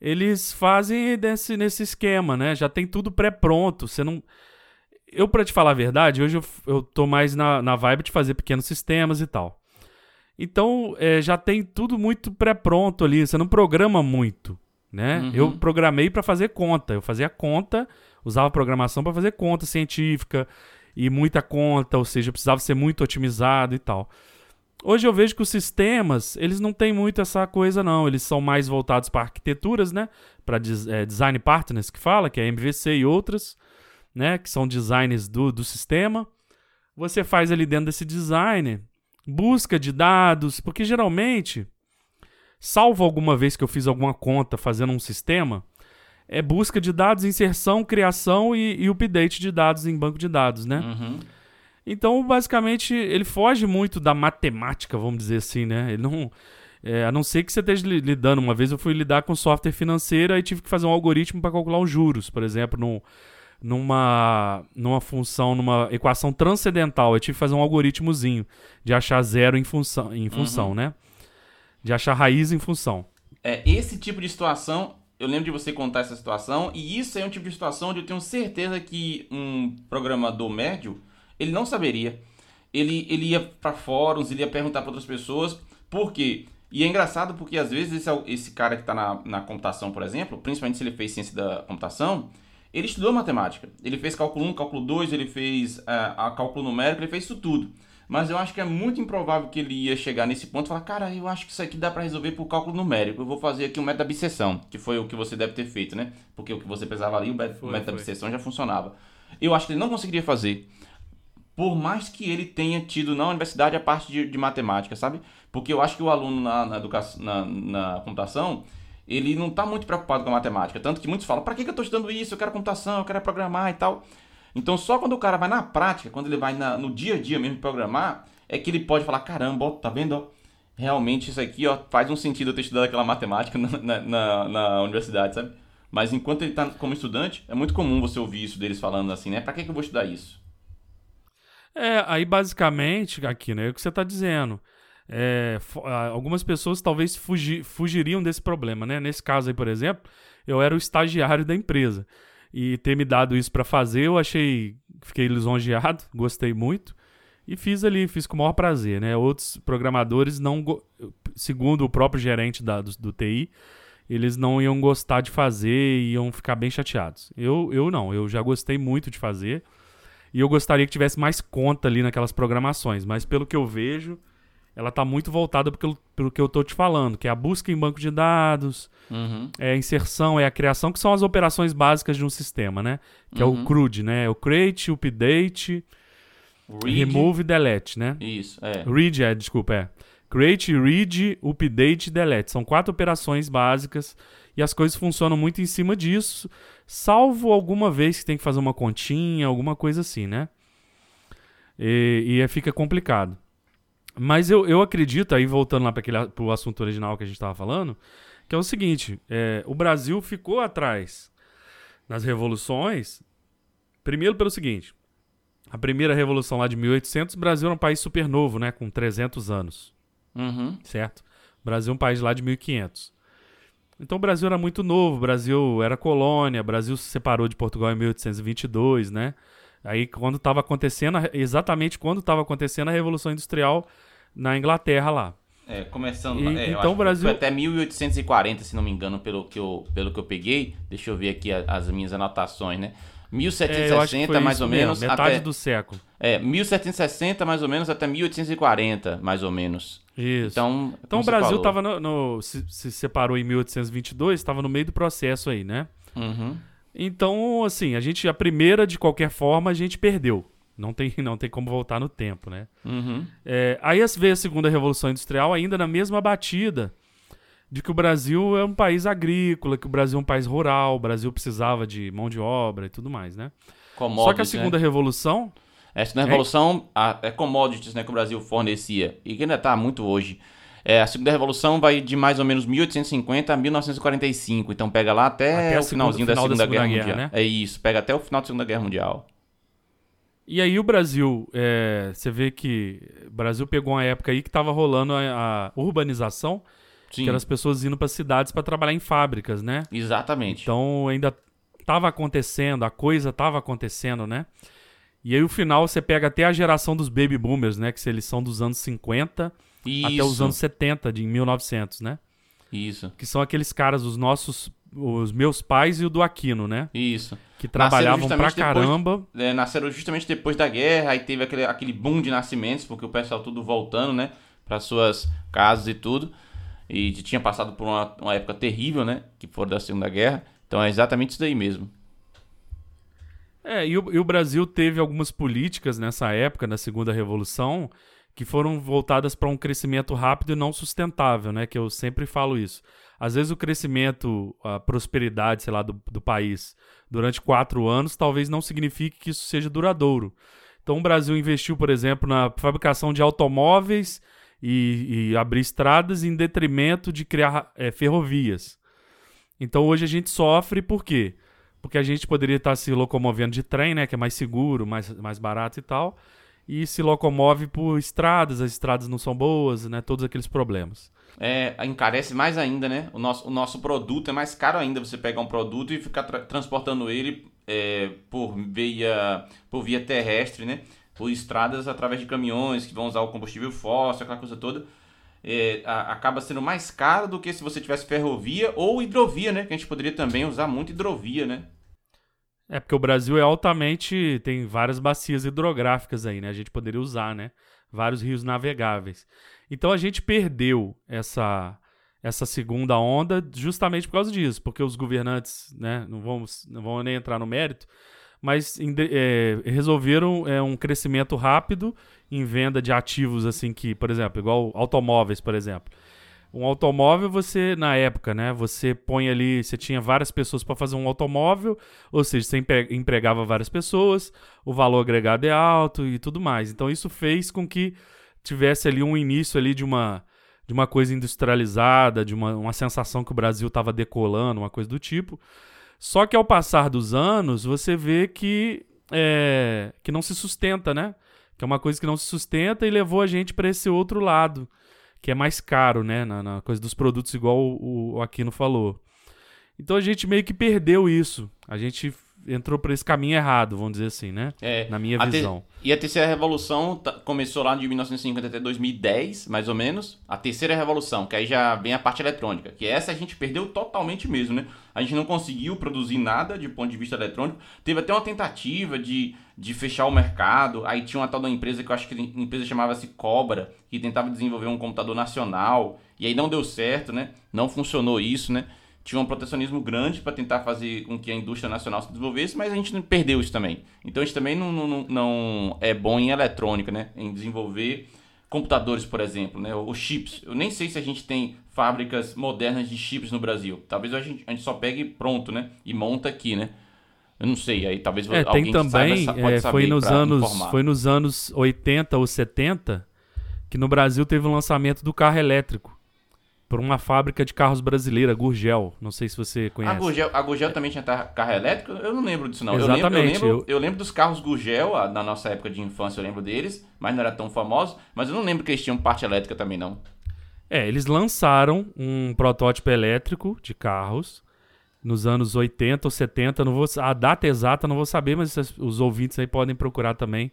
eles fazem desse, nesse esquema, né? Já tem tudo pré-pronto, você não eu, para te falar a verdade, hoje eu, eu tô mais na, na vibe de fazer pequenos sistemas e tal. Então, é, já tem tudo muito pré-pronto ali, você não programa muito, né? Uhum. Eu programei para fazer conta, eu fazia conta, usava programação para fazer conta científica e muita conta, ou seja, precisava ser muito otimizado e tal. Hoje eu vejo que os sistemas, eles não têm muito essa coisa não, eles são mais voltados para arquiteturas, né? Para é, design partners que fala, que é MVC e outras né, que são designs do, do sistema. Você faz ali dentro desse design busca de dados, porque geralmente, salvo alguma vez que eu fiz alguma conta fazendo um sistema, é busca de dados, inserção, criação e, e update de dados em banco de dados, né? Uhum. Então, basicamente, ele foge muito da matemática, vamos dizer assim, né? Ele não. É, a não ser que você esteja lidando. Uma vez eu fui lidar com software financeiro e tive que fazer um algoritmo para calcular os juros, por exemplo, no, numa, numa função, numa equação transcendental. Eu tive que fazer um algoritmozinho de achar zero em função, em função Uhum. né? De achar raiz em função. É, esse tipo de situação, eu lembro de você contar essa situação, e isso é um tipo de situação onde eu tenho certeza que um programador médio, ele não saberia. Ele, ele ia para fóruns, ele ia perguntar para outras pessoas, por quê? E é engraçado porque às vezes esse, esse cara que está na, na computação, por exemplo, principalmente se ele fez ciência da computação, ele estudou matemática. Ele fez cálculo 1, cálculo 2, ele fez ah, a cálculo numérico, ele fez isso tudo. Mas eu acho que é muito improvável que ele ia chegar nesse ponto e falar, cara, eu acho que isso aqui dá para resolver por cálculo numérico. Eu vou fazer aqui um método da bisseção, que foi o que você deve ter feito, né? Porque o que você precisava ali, o método Foi, o método da foi. bisseção já funcionava. Eu acho que ele não conseguiria fazer. Por mais que ele tenha tido na universidade a parte de, de matemática, sabe? Porque eu acho que o aluno na, na, educação, na, na computação, ele não está muito preocupado com a matemática. Tanto que muitos falam, para que, que eu estou estudando isso? Eu quero computação, eu quero programar e tal. Então só quando o cara vai na prática, quando ele vai na- no dia a dia mesmo programar, é que ele pode falar, caramba, ó, tá vendo? ó? Realmente isso aqui ó, faz um sentido eu ter estudado aquela matemática na, na, na- na universidade, sabe? Mas enquanto ele tá como estudante, é muito comum você ouvir isso deles falando assim, né? Pra que, que eu vou estudar isso? É, aí basicamente, aqui, né, é o que você está dizendo. É, algumas pessoas talvez fugi- fugiriam desse problema, né? Nesse caso aí, por exemplo, eu era o estagiário da empresa. E ter me dado isso para fazer, eu achei, fiquei lisonjeado, gostei muito. E fiz ali, fiz com o maior prazer, né? Outros programadores não, segundo o próprio gerente da, do, do TI, eles não iam gostar de fazer e iam ficar bem chateados. Eu, eu não, eu já gostei muito de fazer. E eu gostaria que tivesse mais conta ali naquelas programações, mas pelo que eu vejo, ela está muito voltada pelo, pelo que eu estou te falando, que é a busca em banco de dados, Uhum. é a inserção, é a criação, que são as operações básicas de um sistema, né? Que é Uhum. o CRUD, né? É o create, update, Read- remove e delete, né? Isso, é. Read, é, desculpa, é. Create, read, update e delete. São quatro operações básicas e as coisas funcionam muito em cima disso, salvo alguma vez que tem que fazer uma continha, alguma coisa assim, né? E, e aí fica complicado. Mas eu, eu acredito, aí voltando lá para o assunto original que a gente estava falando, que é o seguinte: é, o Brasil ficou atrás nas revoluções, primeiro pelo seguinte. A primeira revolução lá de 1800, o Brasil era um país super novo, né? Com 300 anos, Uhum. certo? O Brasil é um país lá de 1500. Então o Brasil era muito novo, o Brasil era colônia, o Brasil se separou de Portugal em 1822, né? Aí quando estava acontecendo, exatamente quando estava acontecendo a Revolução Industrial na Inglaterra lá. É, começando. E- é, então o Brasil- Foi até 1840, se não me engano, pelo que eu, pelo que eu peguei. Deixa eu ver aqui a- as minhas anotações, né? É, eu acho que 1760, foi mais ou mesmo, menos. metade até, do século. É, 1760, mais ou menos, até 1840, mais ou menos. Isso. Então, Então o Brasil falou. tava no, no- se, se separou em 1822, estava no meio do processo aí, né? Uhum. Então, assim, a gente, a primeira, de qualquer forma, a gente perdeu. Não tem, não tem como voltar no tempo, né? Uhum. É, aí veio a segunda Revolução Industrial, ainda na mesma batida de que o Brasil é um país agrícola, que o Brasil é um país rural, o Brasil precisava de mão de obra e tudo mais, né? Só que a Commodities, segunda né? Revolução, Essa na Revolução, a, é commodities né, que o Brasil fornecia, e que ainda está muito hoje. É, a segunda revolução vai de mais ou menos 1850 a 1945, então pega lá até, Até o finalzinho segunda- da, final da segunda Guerra, Segunda Guerra, Mundial. né? É isso, pega até o final da Segunda Guerra Mundial. E aí o Brasil, é, você vê que o Brasil pegou uma época aí que estava rolando a, a urbanização, Sim, que eram as pessoas indo para cidades para trabalhar em fábricas, né? exatamente. Então ainda estava acontecendo, a coisa estava acontecendo, né? E aí o final você pega até a geração dos baby boomers, né? Que eles são dos anos 50 isso, até os anos 70, de 1900, né? isso, Que são aqueles caras, os nossos, os meus pais e o do Aquino, né? isso. Que trabalhavam pra depois- caramba. É, nasceram justamente depois da guerra, aí teve aquele, aquele boom de nascimentos, porque o pessoal tudo voltando, né, para suas casas e tudo. E tinha passado por uma, uma época terrível, né, que foi da Segunda Guerra. Então é exatamente isso daí mesmo. É, e o, e o Brasil teve algumas políticas nessa época, na segunda revolução, que foram voltadas para um crescimento rápido e não sustentável, né? Que eu sempre falo isso. Às vezes o crescimento, a prosperidade, sei lá, do, do país durante quatro anos talvez não signifique que isso seja duradouro. Então o Brasil investiu, por exemplo, na fabricação de automóveis e, e abrir estradas em detrimento de criar é, ferrovias. Então hoje a gente sofre por quê? Porque a gente poderia estar se locomovendo de trem, né, que é mais seguro, mais, mais barato e tal, e se locomove por estradas, as estradas não são boas, né, todos aqueles problemas. É, encarece mais ainda, né? O nosso, o nosso produto é mais caro ainda você pegar um produto e ficar tra transportando ele é, por, via, por via terrestre, né? Por estradas através de caminhões que vão usar o combustível fóssil, aquela coisa toda é, a, acaba sendo mais caro do que se você tivesse ferrovia ou hidrovia, né? Que a gente poderia também usar muito hidrovia, né? É porque o Brasil é altamente. tem várias bacias hidrográficas aí, né? A gente poderia usar, né? Vários rios navegáveis. Então a gente perdeu essa essa segunda onda justamente por causa disso, porque os governantes, né? Não vamos, não vamos nem entrar no mérito, mas é, resolveram é, um crescimento rápido em venda de ativos assim que, por exemplo, igual automóveis, por exemplo. Um automóvel você na época, né, você põe ali, você tinha várias pessoas para fazer um automóvel, ou seja, você empregava várias pessoas, o valor agregado é alto e tudo mais. Então isso fez com que tivesse ali um início ali de uma de uma coisa industrializada, de uma, uma sensação que o Brasil estava decolando, uma coisa do tipo. Só que ao passar dos anos, você vê que, é, que não se sustenta, né? Que é uma coisa que não se sustenta e levou a gente para esse outro lado, que é mais caro, né? Na, na coisa dos produtos, igual o, o Aquino falou. Então a gente meio que perdeu isso. A gente entrou por esse caminho errado, vamos dizer assim, né? É, Na minha visão. Te... E a terceira revolução começou lá de 1950 até 2010, mais ou menos. A terceira revolução, que aí já vem a parte eletrônica, que essa a gente perdeu totalmente mesmo, né? A gente não conseguiu produzir nada de ponto de vista eletrônico. Teve até uma tentativa de, de fechar o mercado. Aí tinha uma tal da empresa que eu acho que a empresa chamava-se Cobra, que tentava desenvolver um computador nacional. E aí não deu certo, né? Não funcionou isso, né? Tinha um protecionismo grande para tentar fazer com que a indústria nacional se desenvolvesse, mas a gente perdeu isso também. Então a gente também não, não, não é bom em eletrônica, né? Em desenvolver computadores, por exemplo, né? Os chips. Eu nem sei se a gente tem fábricas modernas de chips no Brasil. Talvez a gente, a gente só pegue pronto, né? E monta aqui, né? Eu não sei, aí talvez é, alguém tem também, saiba, é, foi nos anos informar. Foi nos anos 80 ou 70 que no Brasil teve o lançamento do carro elétrico por uma fábrica de carros brasileira, Gurgel. Não sei se você conhece. A Gurgel, a Gurgel também tinha carro elétrico? Eu não lembro disso, não. Exatamente. Eu lembro, eu lembro, eu lembro dos carros Gurgel, na nossa época de infância, eu lembro deles, mas não era tão famoso. Mas eu não lembro que eles tinham parte elétrica também, não. É, eles lançaram um protótipo elétrico de carros nos anos 80 ou 70. Não vou, a data exata não vou saber, mas os ouvintes aí podem procurar também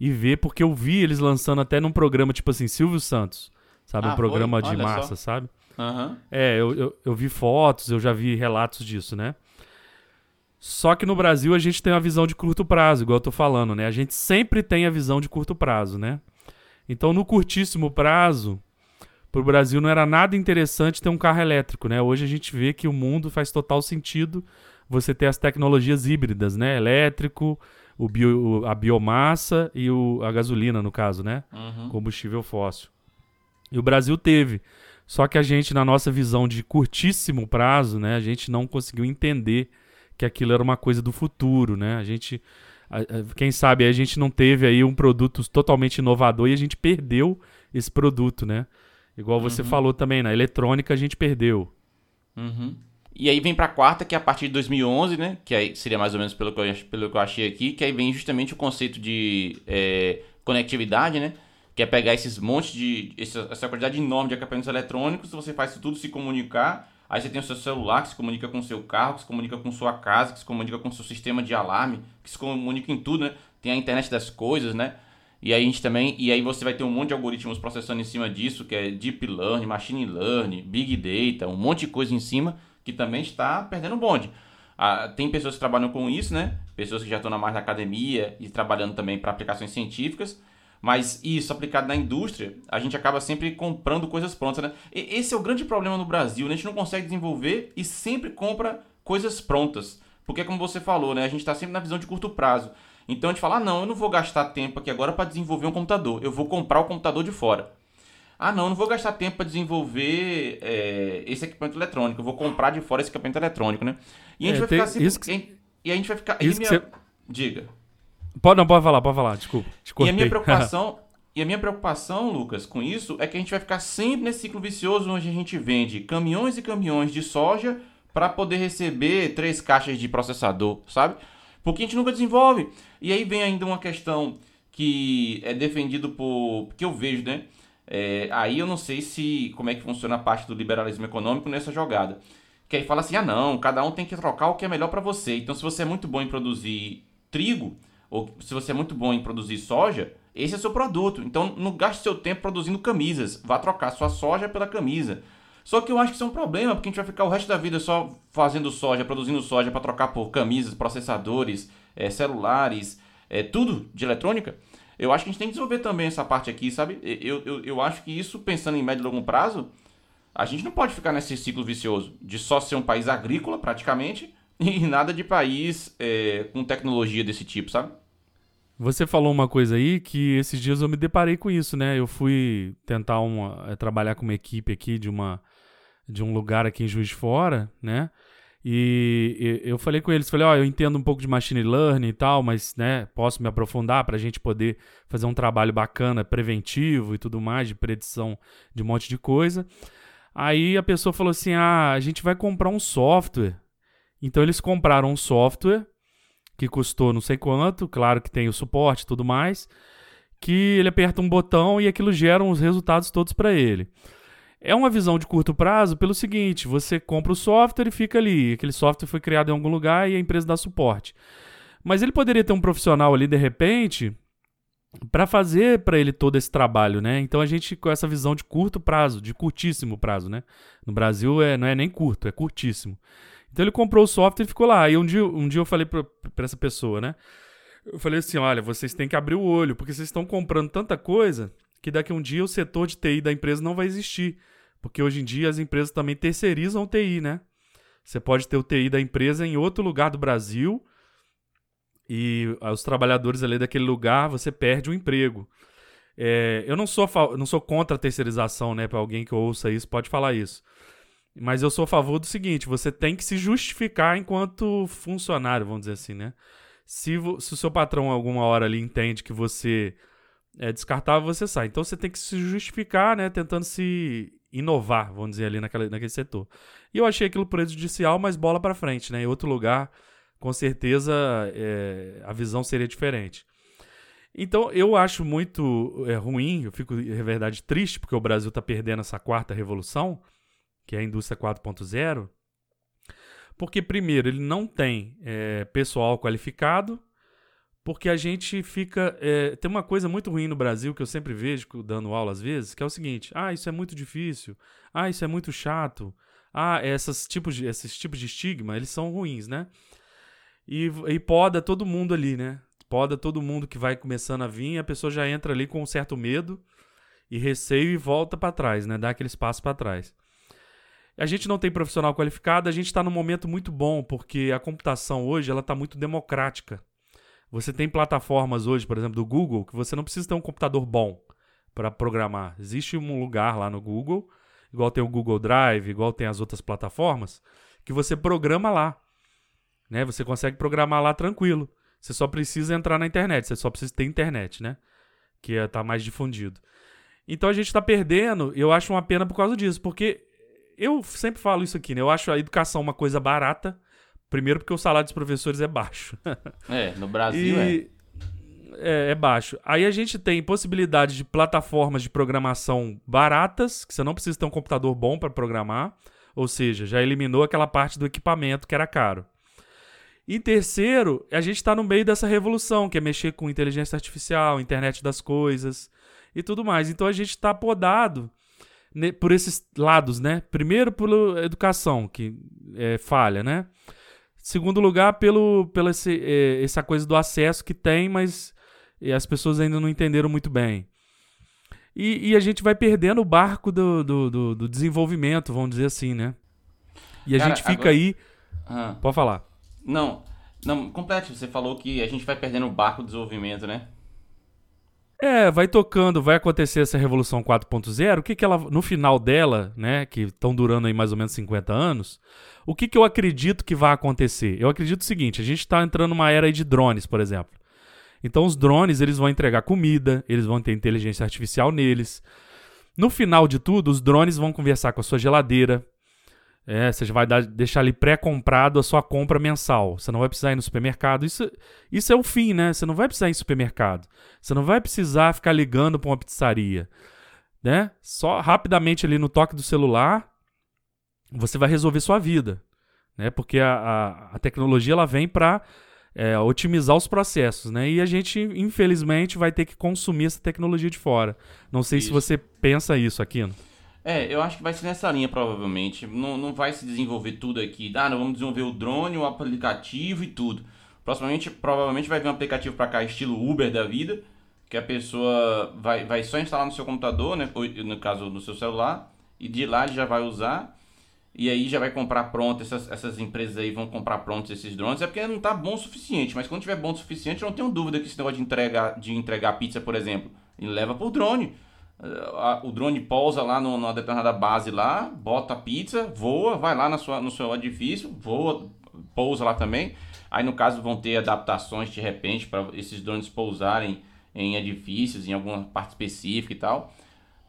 e ver, porque eu vi eles lançando até num programa tipo assim, Silvio Santos. Sabe, ah, um programa de massa, só. sabe? Uhum. É, eu, eu, eu, vi fotos, eu já vi relatos disso, né? Só que no Brasil a gente tem uma visão de curto prazo, igual eu tô falando, né? A gente sempre tem a visão de curto prazo, né? Então, no curtíssimo prazo, pro Brasil não era nada interessante ter um carro elétrico, né? Hoje a gente vê que o mundo faz total sentido você ter as tecnologias híbridas, né? Elétrico, o bio, a biomassa e o, a gasolina, no caso, né? Uhum. Combustível fóssil. E o Brasil teve. Só que a gente, na nossa visão de curtíssimo prazo, né, a gente não conseguiu entender que aquilo era uma coisa do futuro, né? A gente, quem sabe, a gente não teve aí um produto totalmente inovador e a gente perdeu esse produto, né? Igual você uhum. falou também, na eletrônica a gente perdeu. Uhum. E aí vem para a quarta, que é a partir de 2011, né? Que aí seria mais ou menos pelo que eu, pelo que eu achei aqui, que aí vem justamente o conceito de é, conectividade, né? Que é pegar esses montes de. Essa, quantidade enorme de equipamentos eletrônicos, você faz tudo se comunicar. Aí você tem o seu celular que se comunica com o seu carro, que se comunica com sua casa, que se comunica com o seu sistema de alarme, que se comunica em tudo, né? Tem a internet das coisas, né? E aí a gente também, e aí você vai ter um monte de algoritmos processando em cima disso, que é deep learning, machine learning, big data, um monte de coisa em cima que também está perdendo bonde. Ah, tem pessoas que trabalham com isso, né? Pessoas que já estão na mais na academia e trabalhando também para aplicações científicas. Mas isso aplicado na indústria, a gente acaba sempre comprando coisas prontas, né? E esse é o grande problema no Brasil, né? A gente não consegue desenvolver e sempre compra coisas prontas. Porque como você falou, né? A gente está sempre na visão de curto prazo. Então a gente fala, ah, não, eu não vou gastar tempo aqui agora para desenvolver um computador. Eu vou comprar o computador de fora. Ah, não, eu não vou gastar tempo para desenvolver é, esse equipamento eletrônico. Eu vou comprar de fora esse equipamento eletrônico, né? E a gente é, vai ficar assim. Que... E a gente vai ficar. Isso minha... você... Diga. Pode, não, pode falar, pode falar, desculpa. E a minha preocupação. e a minha preocupação, Lucas, com isso é que a gente vai ficar sempre nesse ciclo vicioso onde a gente vende caminhões e caminhões de soja para poder receber três caixas de processador, sabe? Porque a gente nunca desenvolve. E aí vem ainda uma questão que é defendido por. que eu vejo, né? É, aí eu não sei se como é que funciona a parte do liberalismo econômico nessa jogada. Que aí fala assim: ah, não, cada um tem que trocar o que é melhor para você. Então, se você é muito bom em produzir trigo, ou se você é muito bom em produzir soja, esse é seu produto. Então, não gaste seu tempo produzindo camisas. Vá trocar sua soja pela camisa. Só que eu acho que isso é um problema, porque a gente vai ficar o resto da vida só fazendo soja, produzindo soja para trocar por camisas, processadores, é, celulares, é, tudo de eletrônica. Eu acho que a gente tem que desenvolver também essa parte aqui, sabe? Eu, eu, eu acho que isso, pensando em médio e longo prazo, a gente não pode ficar nesse ciclo vicioso de só ser um país agrícola, praticamente, e nada de país é, com tecnologia desse tipo, sabe? Você falou uma coisa aí que esses dias eu me deparei com isso, né? Eu fui tentar uma, é, trabalhar com uma equipe aqui de uma de um lugar aqui em Juiz Fora, né? E, eu falei com eles, falei, ó, oh, eu entendo um pouco de machine learning e tal, mas, né, posso me aprofundar para a gente poder fazer um trabalho bacana, preventivo e tudo mais, de predição de um monte de coisa. Aí a pessoa falou assim, ah, a gente vai comprar um software. Então eles compraram um software que custou não sei quanto, claro que tem o suporte e tudo mais, que ele aperta um botão e aquilo gera os resultados todos para ele. É uma visão de curto prazo pelo seguinte: você compra o software e fica ali. Aquele software foi criado em algum lugar e a empresa dá suporte. Mas ele poderia ter um profissional ali de repente para fazer para ele todo esse trabalho, né? Então a gente com essa visão de curto prazo, de curtíssimo prazo, né? No Brasil é, não é nem curto, é curtíssimo. Então ele comprou o software e ficou lá. E um dia, um dia eu falei para essa pessoa, né? Eu falei assim: olha, vocês têm que abrir o olho, porque vocês estão comprando tanta coisa que daqui a um dia o setor de TI da empresa não vai existir. Porque hoje em dia as empresas também terceirizam o TI, né? Você pode ter o TI da empresa em outro lugar do Brasil e os trabalhadores ali daquele lugar você perde o emprego. É, eu não sou, não sou contra a terceirização, né? Para alguém que ouça isso, pode falar isso. Mas eu sou a favor do seguinte: você tem que se justificar enquanto funcionário, vamos dizer assim, né? Se, se o seu patrão alguma hora ali entende que você é descartável, você sai. Então você tem que se justificar, né? Tentando se inovar, vamos dizer, ali naquela, naquele setor. E eu achei aquilo prejudicial, mas bola para frente, né? Em outro lugar, com certeza, é, a visão seria diferente. Então, eu acho muito é, ruim, eu fico, na verdade, triste, porque o Brasil está perdendo essa quarta revolução, que é a indústria 4.0, porque, primeiro, ele não tem é, pessoal qualificado, porque a gente fica. É, tem uma coisa muito ruim no Brasil que eu sempre vejo dando aula às vezes, que é o seguinte: ah, isso é muito difícil, ah, isso é muito chato, ah, essas tipos de, esses tipos de estigma, eles são ruins, né? E, e poda todo mundo ali, né? Poda todo mundo que vai começando a vir, a pessoa já entra ali com um certo medo e receio e volta para trás, né? Dá aquele espaço para trás. A gente não tem profissional qualificado, a gente está num momento muito bom, porque a computação hoje ela está muito democrática. Você tem plataformas hoje, por exemplo, do Google, que você não precisa ter um computador bom para programar. Existe um lugar lá no Google, igual tem o Google Drive, igual tem as outras plataformas, que você programa lá. Né? Você consegue programar lá tranquilo. Você só precisa entrar na internet, você só precisa ter internet, né? Que está mais difundido. Então a gente está perdendo, eu acho uma pena por causa disso, porque eu sempre falo isso aqui, né? Eu acho a educação uma coisa barata, Primeiro porque o salário dos professores é baixo. É, no Brasil e... é. é. É baixo. Aí a gente tem possibilidade de plataformas de programação baratas, que você não precisa ter um computador bom para programar, ou seja, já eliminou aquela parte do equipamento que era caro. E terceiro, a gente está no meio dessa revolução, que é mexer com inteligência artificial, internet das coisas e tudo mais. Então a gente está podado por esses lados, né? Primeiro pela educação, que é falha, né? Segundo lugar, pelo, pela esse, é, essa coisa do acesso que tem, mas as pessoas ainda não entenderam muito bem. E, e a gente vai perdendo o barco do, do, do, do, desenvolvimento, vamos dizer assim, né? E a Cara, gente fica agora... aí. Ah. Pode falar. Não. Não, complete, você falou que a gente vai perdendo o barco do desenvolvimento, né? É, vai tocando, vai acontecer essa revolução 4.0. O que que ela no final dela, né, que estão durando aí mais ou menos 50 anos, o que que eu acredito que vai acontecer? Eu acredito o seguinte, a gente está entrando numa era de drones, por exemplo. Então os drones, eles vão entregar comida, eles vão ter inteligência artificial neles. No final de tudo, os drones vão conversar com a sua geladeira, é, você vai dar, deixar ali pré-comprado a sua compra mensal. Você não vai precisar ir no supermercado. Isso, isso é o fim, né? Você não vai precisar ir no supermercado. Você não vai precisar ficar ligando para uma pizzaria. Né? Só rapidamente ali no toque do celular, você vai resolver sua vida. Né? Porque a, a, a tecnologia ela vem para é, otimizar os processos. Né? E a gente, infelizmente, vai ter que consumir essa tecnologia de fora. Não sei isso. se você pensa isso, Aquino. É, eu acho que vai ser nessa linha, provavelmente. Não, não vai se desenvolver tudo aqui. Ah, não, vamos desenvolver o drone, o aplicativo e tudo. Proximamente, provavelmente vai vir um aplicativo para cá, estilo Uber da vida, que a pessoa vai, vai só instalar no seu computador, né? Ou, no caso, no seu celular, e de lá já vai usar. E aí já vai comprar pronto, essas, essas empresas aí vão comprar prontos esses drones. É porque não tá bom o suficiente, mas quando tiver bom o suficiente, eu não tenho dúvida que esse negócio de entregar, de entregar pizza, por exemplo, ele leva por drone o drone pousa lá no, numa determinada base lá, bota a pizza, voa, vai lá na sua, no seu edifício, voa, pousa lá também. Aí no caso vão ter adaptações de repente para esses drones pousarem em edifícios, em alguma parte específica e tal.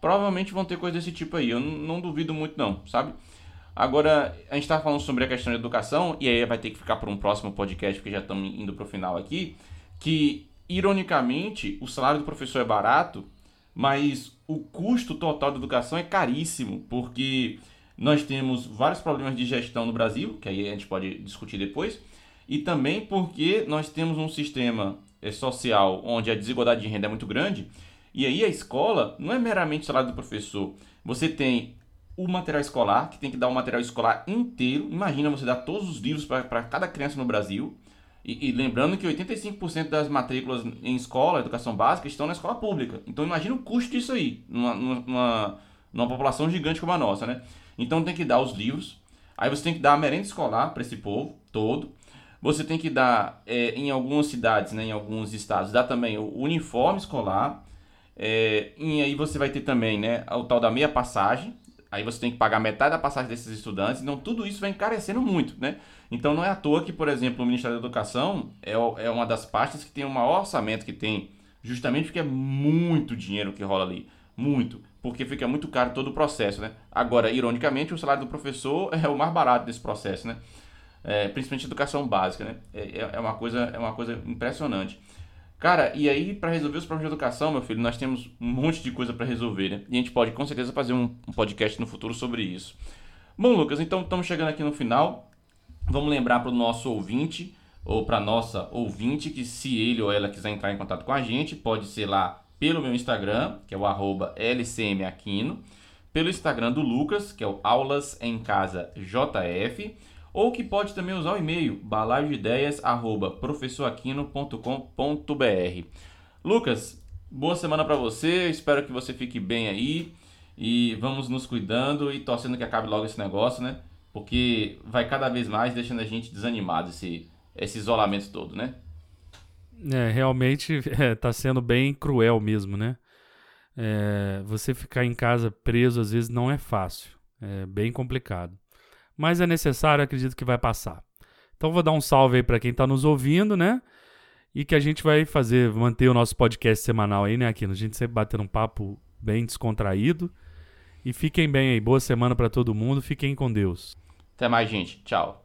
Provavelmente vão ter coisas desse tipo aí, eu não, duvido muito não, sabe? Agora, a gente estava falando sobre a questão da educação, e aí vai ter que ficar para um próximo podcast, porque já estamos indo para o final aqui, que, ironicamente, o salário do professor é barato, mas o custo total da educação é caríssimo, porque nós temos vários problemas de gestão no Brasil, que aí a gente pode discutir depois, e também porque nós temos um sistema eh, social onde a desigualdade de renda é muito grande, e aí a escola não é meramente o salário do professor. Você tem o material escolar, que tem que dar o material escolar inteiro. Imagina você dar todos os livros para cada criança no Brasil. E, e, lembrando que 85% das matrículas em escola, educação básica, estão na escola pública. Então imagina o custo disso aí, numa, numa, numa população gigante como a nossa, né? Então tem que dar os livros, aí você tem que dar a merenda escolar para esse povo todo. Você tem que dar, é, em algumas cidades, né, em alguns estados, dar também o uniforme escolar. É, e aí você vai ter também né, o tal da meia passagem. Aí você tem que pagar metade da passagem desses estudantes. Então tudo isso vai encarecendo muito, né? Então não é à toa que, por exemplo, o Ministério da Educação é, é uma das pastas que tem o maior orçamento que tem, justamente porque é muito dinheiro que rola ali. Muito. Porque fica muito caro todo o processo, né? Agora, ironicamente, o salário do professor é o mais barato desse processo, né? É, principalmente educação básica, né? É, é, é uma coisa, é uma coisa impressionante. Cara, e aí, para resolver os problemas de educação, meu filho, nós temos um monte de coisa para resolver, né? E a gente pode, com certeza, fazer um, podcast no futuro sobre isso. Bom, Lucas, então estamos chegando aqui no final. Vamos lembrar para o nosso ouvinte ou para nossa ouvinte que se ele ou ela quiser entrar em contato com a gente, pode ser lá pelo meu Instagram, que é o lcmaquino, pelo Instagram do Lucas, que é o aulas ou que pode também usar o e-mail balaiodeideias@professoraquino.com.br. Lucas, boa semana para você, espero que você fique bem aí e vamos nos cuidando e torcendo que acabe logo esse negócio, né? porque vai cada vez mais deixando a gente desanimado esse, esse isolamento todo, né? É, realmente está é, sendo bem cruel mesmo, né? É, você ficar em casa preso às vezes não é fácil, é bem complicado. Mas é necessário, acredito que vai passar. Então vou dar um salve aí para quem está nos ouvindo, né? E que a gente vai fazer, manter o nosso podcast semanal aí, né, aqui. A gente sempre batendo um papo bem descontraído. E fiquem bem aí. Boa semana para todo mundo. Fiquem com Deus. Até mais, gente. Tchau.